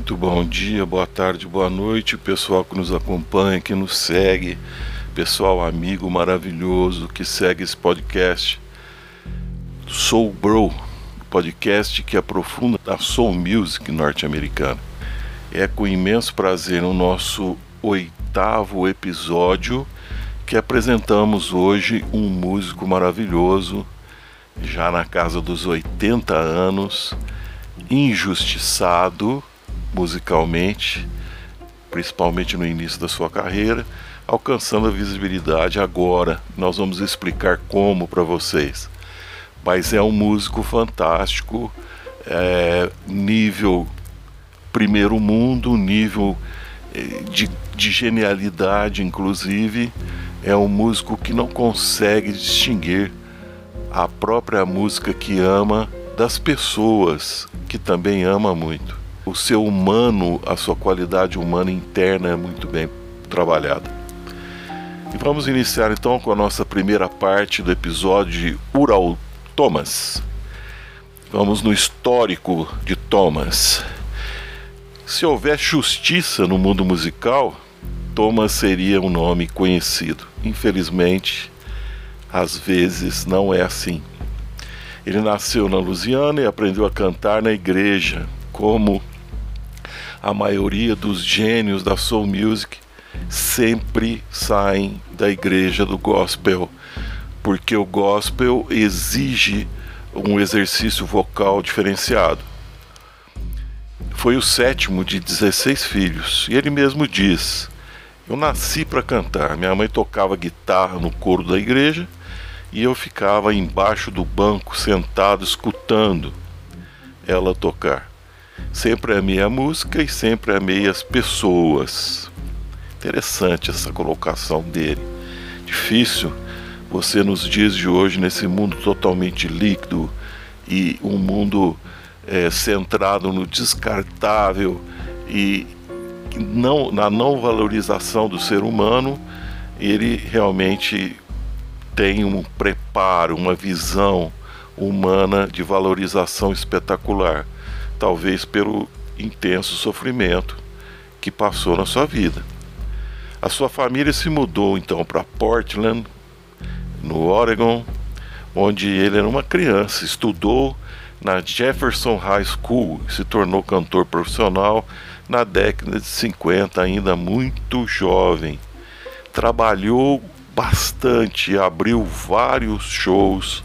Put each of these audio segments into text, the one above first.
Muito bom dia, boa tarde, boa noite, pessoal que nos acompanha, que nos segue, pessoal amigo maravilhoso que segue esse podcast. Soul Bro, podcast que aprofunda a soul music norte-americana. É com imenso prazer no nosso oitavo episódio que apresentamos hoje um músico maravilhoso, já na casa dos 80 anos, injustiçado musicalmente, principalmente no início da sua carreira, alcançando a visibilidade agora. Nós vamos explicar como para vocês. Mas é um músico fantástico, é, nível primeiro mundo, nível é, de, de genialidade, inclusive. É um músico que não consegue distinguir a própria música que ama das pessoas que também ama muito o seu humano, a sua qualidade humana interna é muito bem trabalhada. E vamos iniciar então com a nossa primeira parte do episódio de Ural Thomas. Vamos no histórico de Thomas. Se houver justiça no mundo musical, Thomas seria um nome conhecido. Infelizmente, às vezes não é assim. Ele nasceu na Louisiana e aprendeu a cantar na igreja, como a maioria dos gênios da soul music sempre saem da igreja do gospel, porque o gospel exige um exercício vocal diferenciado. Foi o sétimo de 16 filhos, e ele mesmo diz: Eu nasci para cantar. Minha mãe tocava guitarra no coro da igreja e eu ficava embaixo do banco sentado escutando ela tocar. Sempre amei a música e sempre amei as pessoas. Interessante essa colocação dele. Difícil você nos dias de hoje, nesse mundo totalmente líquido e um mundo é, centrado no descartável e não, na não valorização do ser humano, ele realmente tem um preparo, uma visão humana de valorização espetacular talvez pelo intenso sofrimento que passou na sua vida. A sua família se mudou então para Portland, no Oregon, onde ele era uma criança, estudou na Jefferson High School e se tornou cantor profissional na década de 50, ainda muito jovem. Trabalhou bastante, abriu vários shows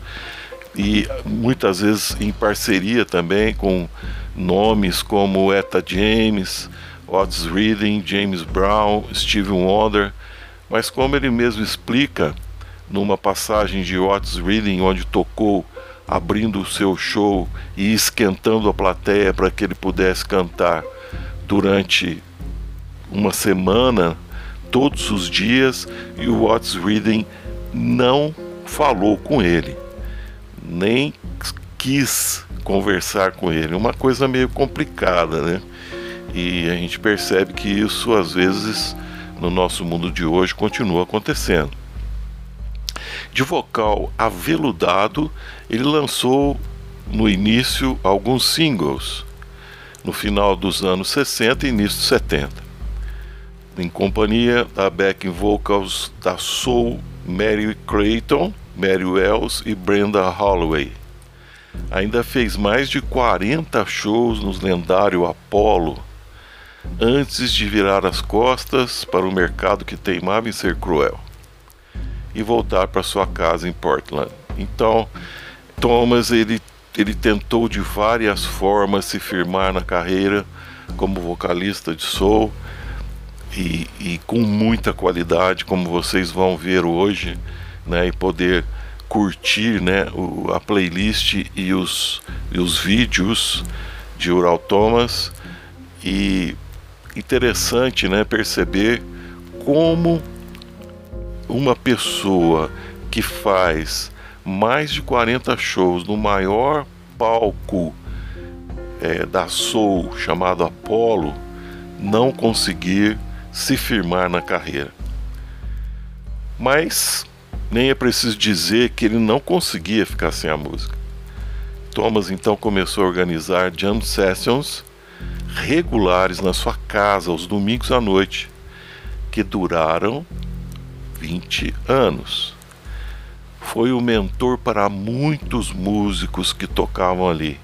e muitas vezes em parceria também com nomes como Etta James, Otis Reading, James Brown, Steve Wonder, mas como ele mesmo explica numa passagem de Otis Reading onde tocou abrindo o seu show e esquentando a plateia para que ele pudesse cantar durante uma semana, todos os dias, e o Otis Reading não falou com ele, nem quis conversar com ele. Uma coisa meio complicada, né? E a gente percebe que isso às vezes no nosso mundo de hoje continua acontecendo. De vocal aveludado, ele lançou no início alguns singles, no final dos anos 60 e início dos 70, em companhia da backing vocals da soul Mary Clayton, Mary Wells e Brenda Holloway. Ainda fez mais de 40 shows nos lendário Apollo antes de virar as costas para o mercado que teimava em ser cruel e voltar para sua casa em Portland. Então, Thomas ele, ele tentou de várias formas se firmar na carreira como vocalista de soul e, e com muita qualidade, como vocês vão ver hoje, né, e poder curtir né, o, a playlist e os, e os vídeos de Ural Thomas e interessante né, perceber como uma pessoa que faz mais de 40 shows no maior palco é, da Soul chamado Apollo não conseguir se firmar na carreira. Mas nem é preciso dizer que ele não conseguia ficar sem a música. Thomas então começou a organizar jam sessions, regulares na sua casa aos domingos à noite, que duraram 20 anos. Foi o mentor para muitos músicos que tocavam ali,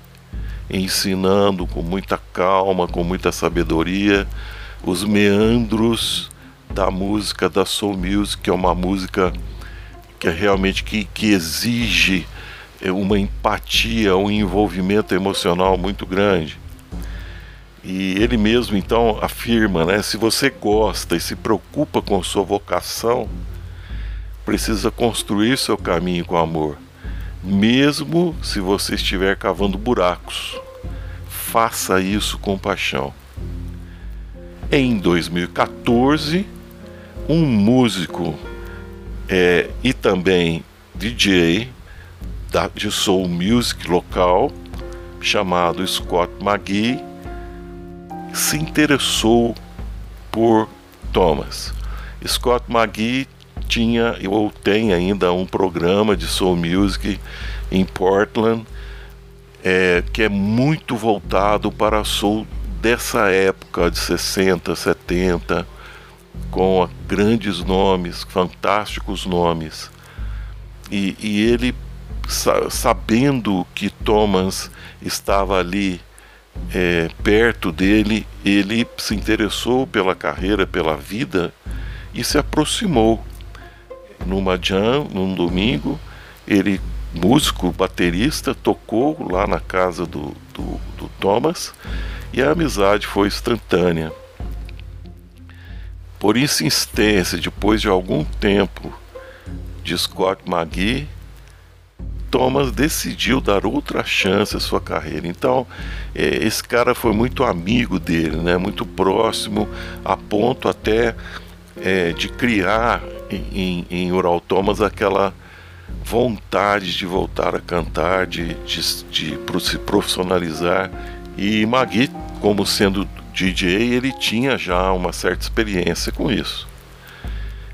ensinando com muita calma, com muita sabedoria, os meandros da música da soul music, que é uma música que é realmente que, que exige é, uma empatia, um envolvimento emocional muito grande. E ele mesmo então afirma, né, se você gosta e se preocupa com sua vocação, precisa construir seu caminho com amor, mesmo se você estiver cavando buracos. Faça isso com paixão. Em 2014, um músico é, e também DJ da, de soul music local chamado Scott McGee se interessou por Thomas. Scott McGee tinha ou tem ainda um programa de soul music em Portland é, que é muito voltado para soul dessa época de 60, 70, com grandes nomes, fantásticos nomes. E, e ele, sabendo que Thomas estava ali é, perto dele, ele se interessou pela carreira, pela vida e se aproximou. Numa jam, num domingo, ele, músico, baterista, tocou lá na casa do, do, do Thomas e a amizade foi instantânea. Por insistência, depois de algum tempo de Scott McGee, Thomas decidiu dar outra chance à sua carreira. Então, é, esse cara foi muito amigo dele, né? muito próximo, a ponto até é, de criar em, em Ural Thomas aquela vontade de voltar a cantar, de, de, de se profissionalizar e Magui, como sendo DJ, ele tinha já uma certa experiência com isso.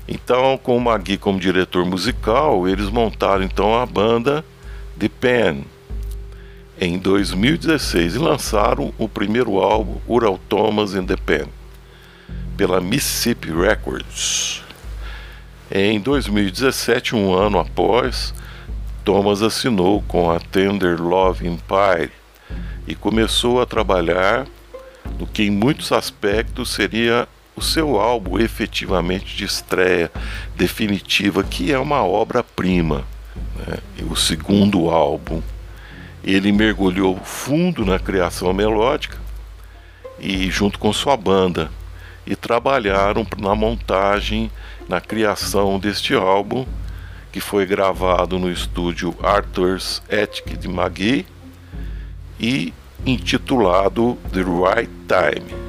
Então, com o Magui como diretor musical, eles montaram então a banda The Pen em 2016 e lançaram o primeiro álbum Ural Thomas and the Pen pela Mississippi Records. Em 2017, um ano após, Thomas assinou com a Tender Love Empire e começou a trabalhar no que em muitos aspectos seria o seu álbum efetivamente de estreia definitiva, que é uma obra-prima. Né? O segundo álbum, ele mergulhou fundo na criação melódica e junto com sua banda e trabalharam na montagem, na criação deste álbum, que foi gravado no estúdio Arthur's Attic de Magui e intitulado The Right Time.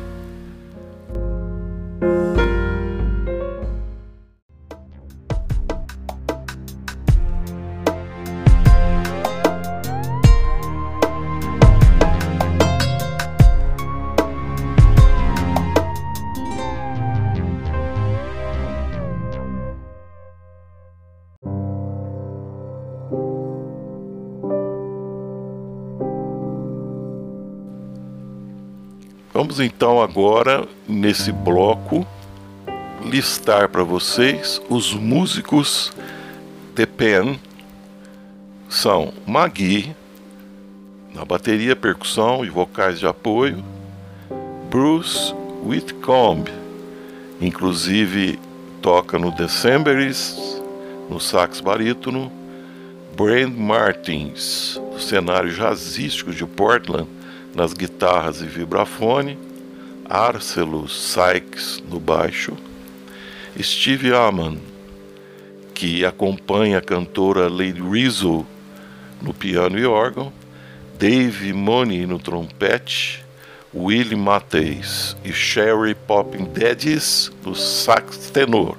Vamos então agora nesse bloco listar para vocês os músicos de Pen são Magui na bateria, percussão e vocais de apoio, Bruce Whitcomb, inclusive toca no Decemberist, no sax barítono, Brand Martins, no cenário jazzístico de Portland, nas guitarras e vibrafone, Arcelus Sykes no baixo, Steve Amman, que acompanha a cantora Lady Rizzo no piano e órgão, Dave Money no trompete, Willie Matheus e Sherry Poppin Daddies no sax tenor,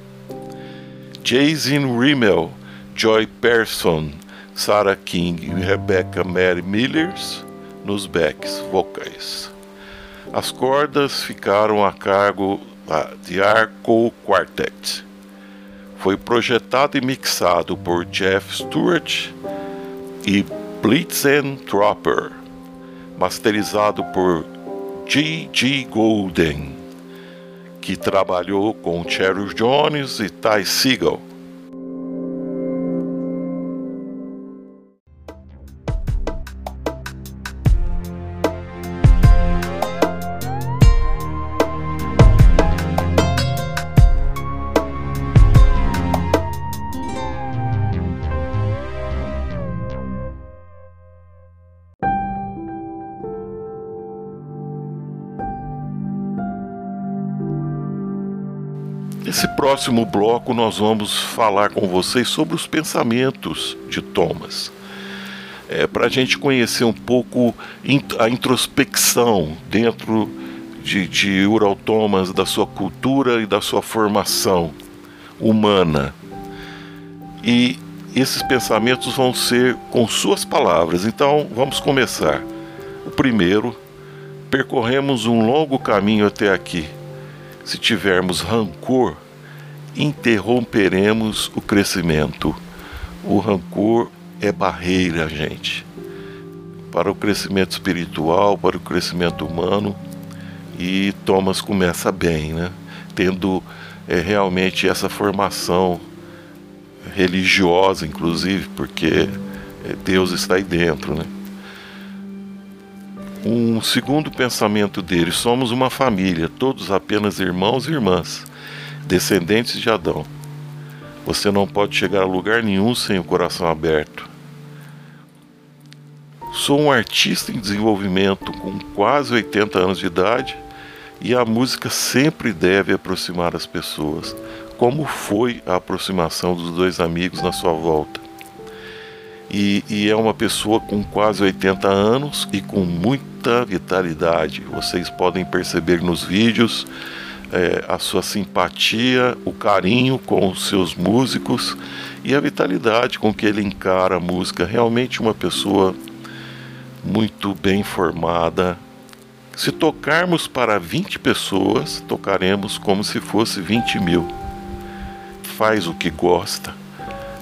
Jason Rimmel, Joy Person, Sarah King e Rebecca Mary Millers nos backs vocais. As cordas ficaram a cargo de Arco Quartet. Foi projetado e mixado por Jeff Stewart e Blitzen Tropper, masterizado por G.G. Golden, que trabalhou com Cherry Jones e Ty Segall. Próximo bloco, nós vamos falar com vocês sobre os pensamentos de Thomas. É, Para a gente conhecer um pouco a introspecção dentro de, de Ural Thomas, da sua cultura e da sua formação humana. E esses pensamentos vão ser com suas palavras. Então, vamos começar. O primeiro, percorremos um longo caminho até aqui se tivermos rancor, interromperemos o crescimento. O rancor é barreira, gente, para o crescimento espiritual, para o crescimento humano. E Thomas começa bem, né? Tendo é, realmente essa formação religiosa, inclusive, porque é, Deus está aí dentro, né? Um segundo pensamento dele: somos uma família, todos apenas irmãos e irmãs, descendentes de Adão. Você não pode chegar a lugar nenhum sem o coração aberto. Sou um artista em desenvolvimento com quase 80 anos de idade e a música sempre deve aproximar as pessoas, como foi a aproximação dos dois amigos na sua volta. E, e, é uma pessoa com quase 80 anos e com muita vitalidade. Vocês podem perceber nos vídeos é, a sua simpatia, o carinho com os seus músicos e a vitalidade com que ele encara a música. Realmente uma pessoa muito bem formada. Se tocarmos para 20 pessoas, tocaremos como se fosse 20 mil. Faz o que gosta,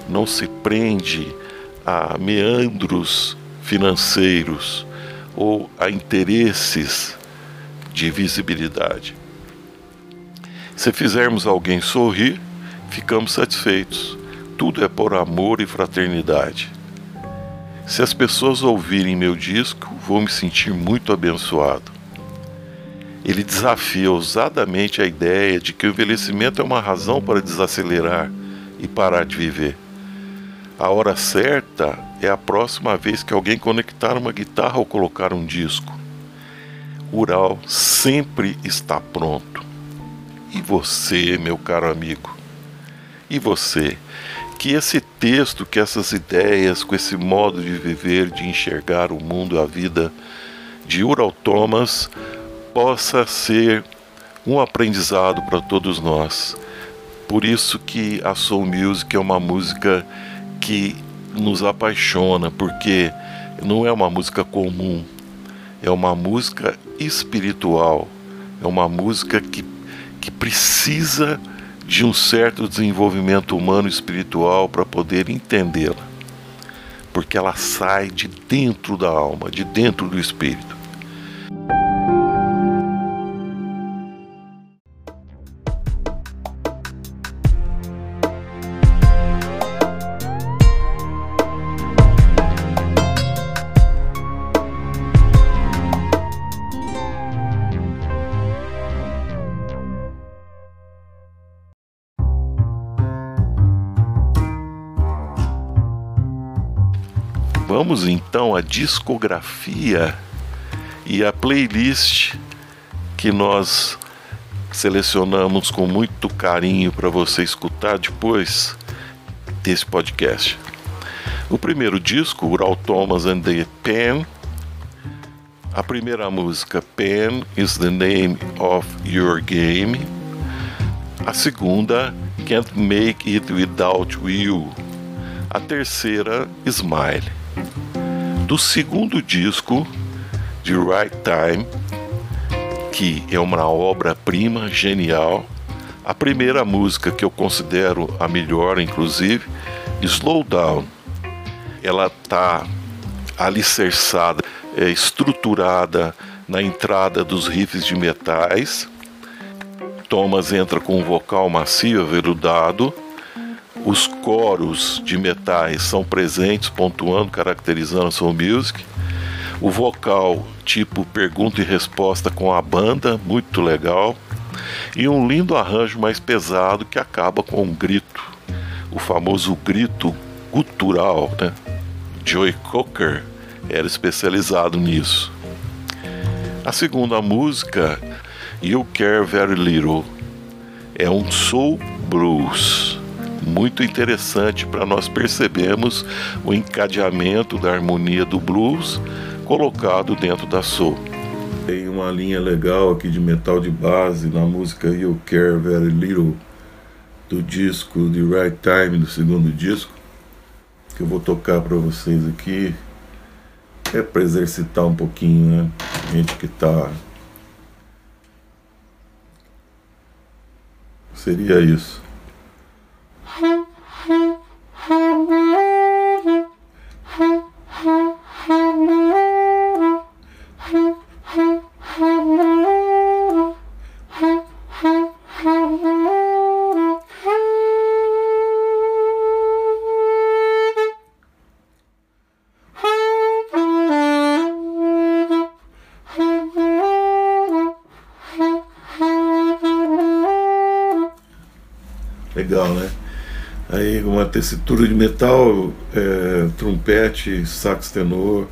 não se prende a meandros financeiros ou a interesses de visibilidade. Se fizermos alguém sorrir, ficamos satisfeitos. Tudo é por amor e fraternidade. Se as pessoas ouvirem meu disco, vou me sentir muito abençoado. Ele desafia ousadamente a ideia de que o envelhecimento é uma razão para desacelerar e parar de viver. A hora certa é a próxima vez que alguém conectar uma guitarra ou colocar um disco. Ural sempre está pronto. E você, meu caro amigo? E você? Que esse texto, que essas ideias, com esse modo de viver, de enxergar o mundo, a vida de Ural Thomas, possa ser um aprendizado para todos nós. Por isso que a Soul Music é uma música que nos apaixona, porque não é uma música comum, é uma música espiritual, é uma música que, que precisa de um certo desenvolvimento humano e espiritual para poder entendê-la, porque ela sai de dentro da alma, de dentro do espírito. Vamos então à discografia e a playlist que nós selecionamos com muito carinho para você escutar depois desse podcast. O primeiro disco, Ural Thomas and the Pen. A primeira música, Pen is the name of your game. A segunda, Can't Make It Without You. A terceira, Smile do segundo disco de Right Time, que é uma obra-prima genial. A primeira música que eu considero a melhor, inclusive, Slow Down. Ela está alicerçada, é, estruturada na entrada dos riffs de metais. Thomas entra com um vocal macio, aveludado. Os coros de metais são presentes, pontuando, caracterizando a soul music. O vocal tipo pergunta e resposta com a banda, muito legal. E um lindo arranjo mais pesado que acaba com um grito, o famoso grito gutural, né? Joey Cocker era especializado nisso. A segunda música, You Care Very Little, é um soul blues muito interessante para nós percebermos o encadeamento da harmonia do blues colocado dentro da soul. Tem uma linha legal aqui de metal de base na música You Care Very Little do disco The Right Time, do segundo disco, que eu vou tocar para vocês aqui. É para exercitar um pouquinho, né? Gente que tá. Seria isso. Legal, né? Aí uma tessitura de metal, é, trompete, sax tenor,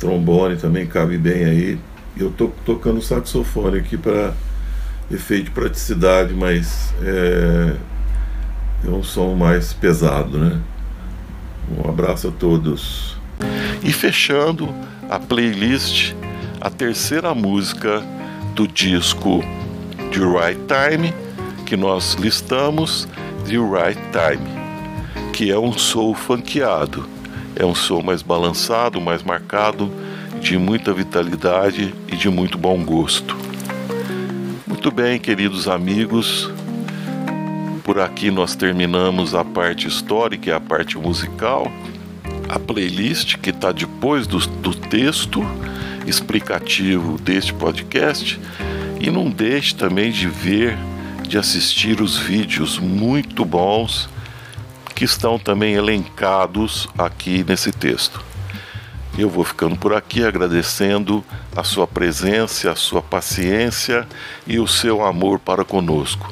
trombone também cabe bem aí. Eu tô tocando saxofone aqui para efeito de praticidade, mas é, é um som mais pesado, né? Um abraço a todos. E fechando a playlist, a terceira música do disco The Right Time que nós listamos The Right Time, que é um soul funkeado. É um soul mais balançado, mais marcado, de muita vitalidade e de muito bom gosto. Muito bem, queridos amigos, por aqui nós terminamos a parte histórica e a parte musical. A playlist que está depois do, do texto explicativo deste podcast. E não deixe também de ver de assistir os vídeos muito bons que estão também elencados aqui nesse texto. Eu vou ficando por aqui agradecendo a sua presença, a sua paciência e o seu amor para conosco.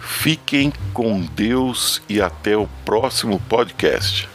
Fiquem com Deus e até o próximo podcast.